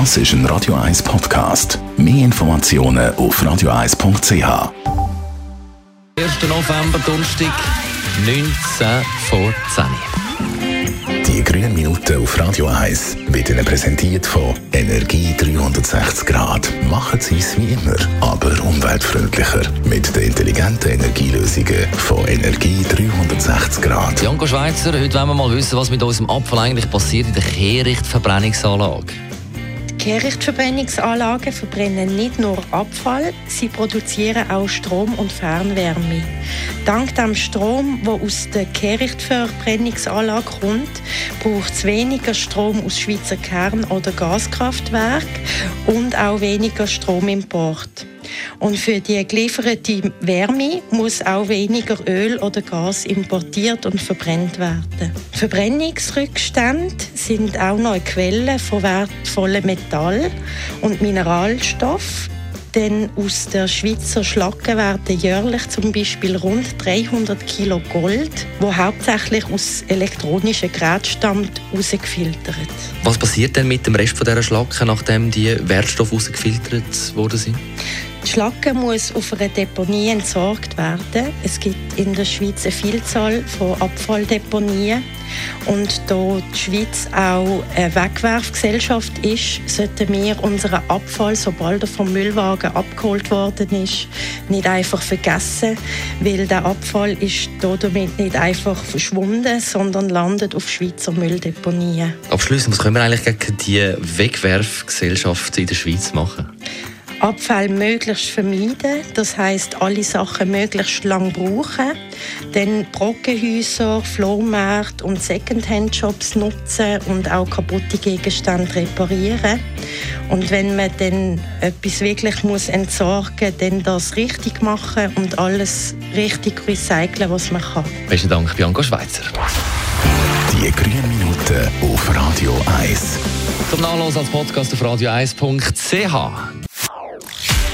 Das ist ein Radio 1 Podcast. Mehr Informationen auf radio1.ch. 1. November, Donnerstag, 19 vor 10. Die grünen Minuten auf Radio 1 wird Ihnen präsentiert von Energie 360 Grad. Machen Sie es wie immer, aber umweltfreundlicher. Mit den intelligenten Energielösungen von Energie 360 Grad. Janko Schweizer, heute wollen wir mal wissen, was mit unserem Abfall eigentlich passiert in der Kehrichtverbrennungsanlage. Kehrichtverbrennungsanlagen verbrennen nicht nur Abfall, sie produzieren auch Strom und Fernwärme. Dank dem Strom, der aus der Kehrichtverbrennungsanlage kommt, braucht es weniger Strom aus Schweizer Kern- oder Gaskraftwerken und auch weniger Stromimport. Und für die gelieferte Wärme muss auch weniger Öl oder Gas importiert und verbrennt werden. Verbrennungsrückstände sind auch noch eine Quelle von wertvollen Metall und Mineralstoffen. Denn aus der Schweizer Schlacke werden jährlich zum Beispiel rund 300 Kilo Gold, wo hauptsächlich aus elektronischen Geräten stammt, rausgefiltert. Was passiert denn mit dem Rest von dieser Schlacke, nachdem die Wertstoffe rausgefiltert worden sind? Die Schlacke muss auf einer Deponie entsorgt werden. Es gibt in der Schweiz eine Vielzahl von Abfalldeponien. Und da die Schweiz auch eine Wegwerfgesellschaft ist, sollten wir unseren Abfall, sobald er vom Müllwagen abgeholt worden ist, nicht einfach vergessen, weil der Abfall ist damit nicht einfach verschwunden, sondern landet auf Schweizer Mülldeponien. Abschließend, was können wir eigentlich gegen die Wegwerfgesellschaft in der Schweiz machen? Abfall möglichst vermeiden, das heißt alle Sachen möglichst lang brauchen, dann Brockenhäuser, Flohmärkte und Secondhand-Shops nutzen und auch kaputte Gegenstände reparieren. Und wenn man dann etwas wirklich muss entsorgen, dann das richtig machen und alles richtig recyceln, was man kann. Besten Dank, Bianca Schweizer. Die grünen Minuten auf Radio 1. Zum Nachlesen als Podcast auf radio1.ch.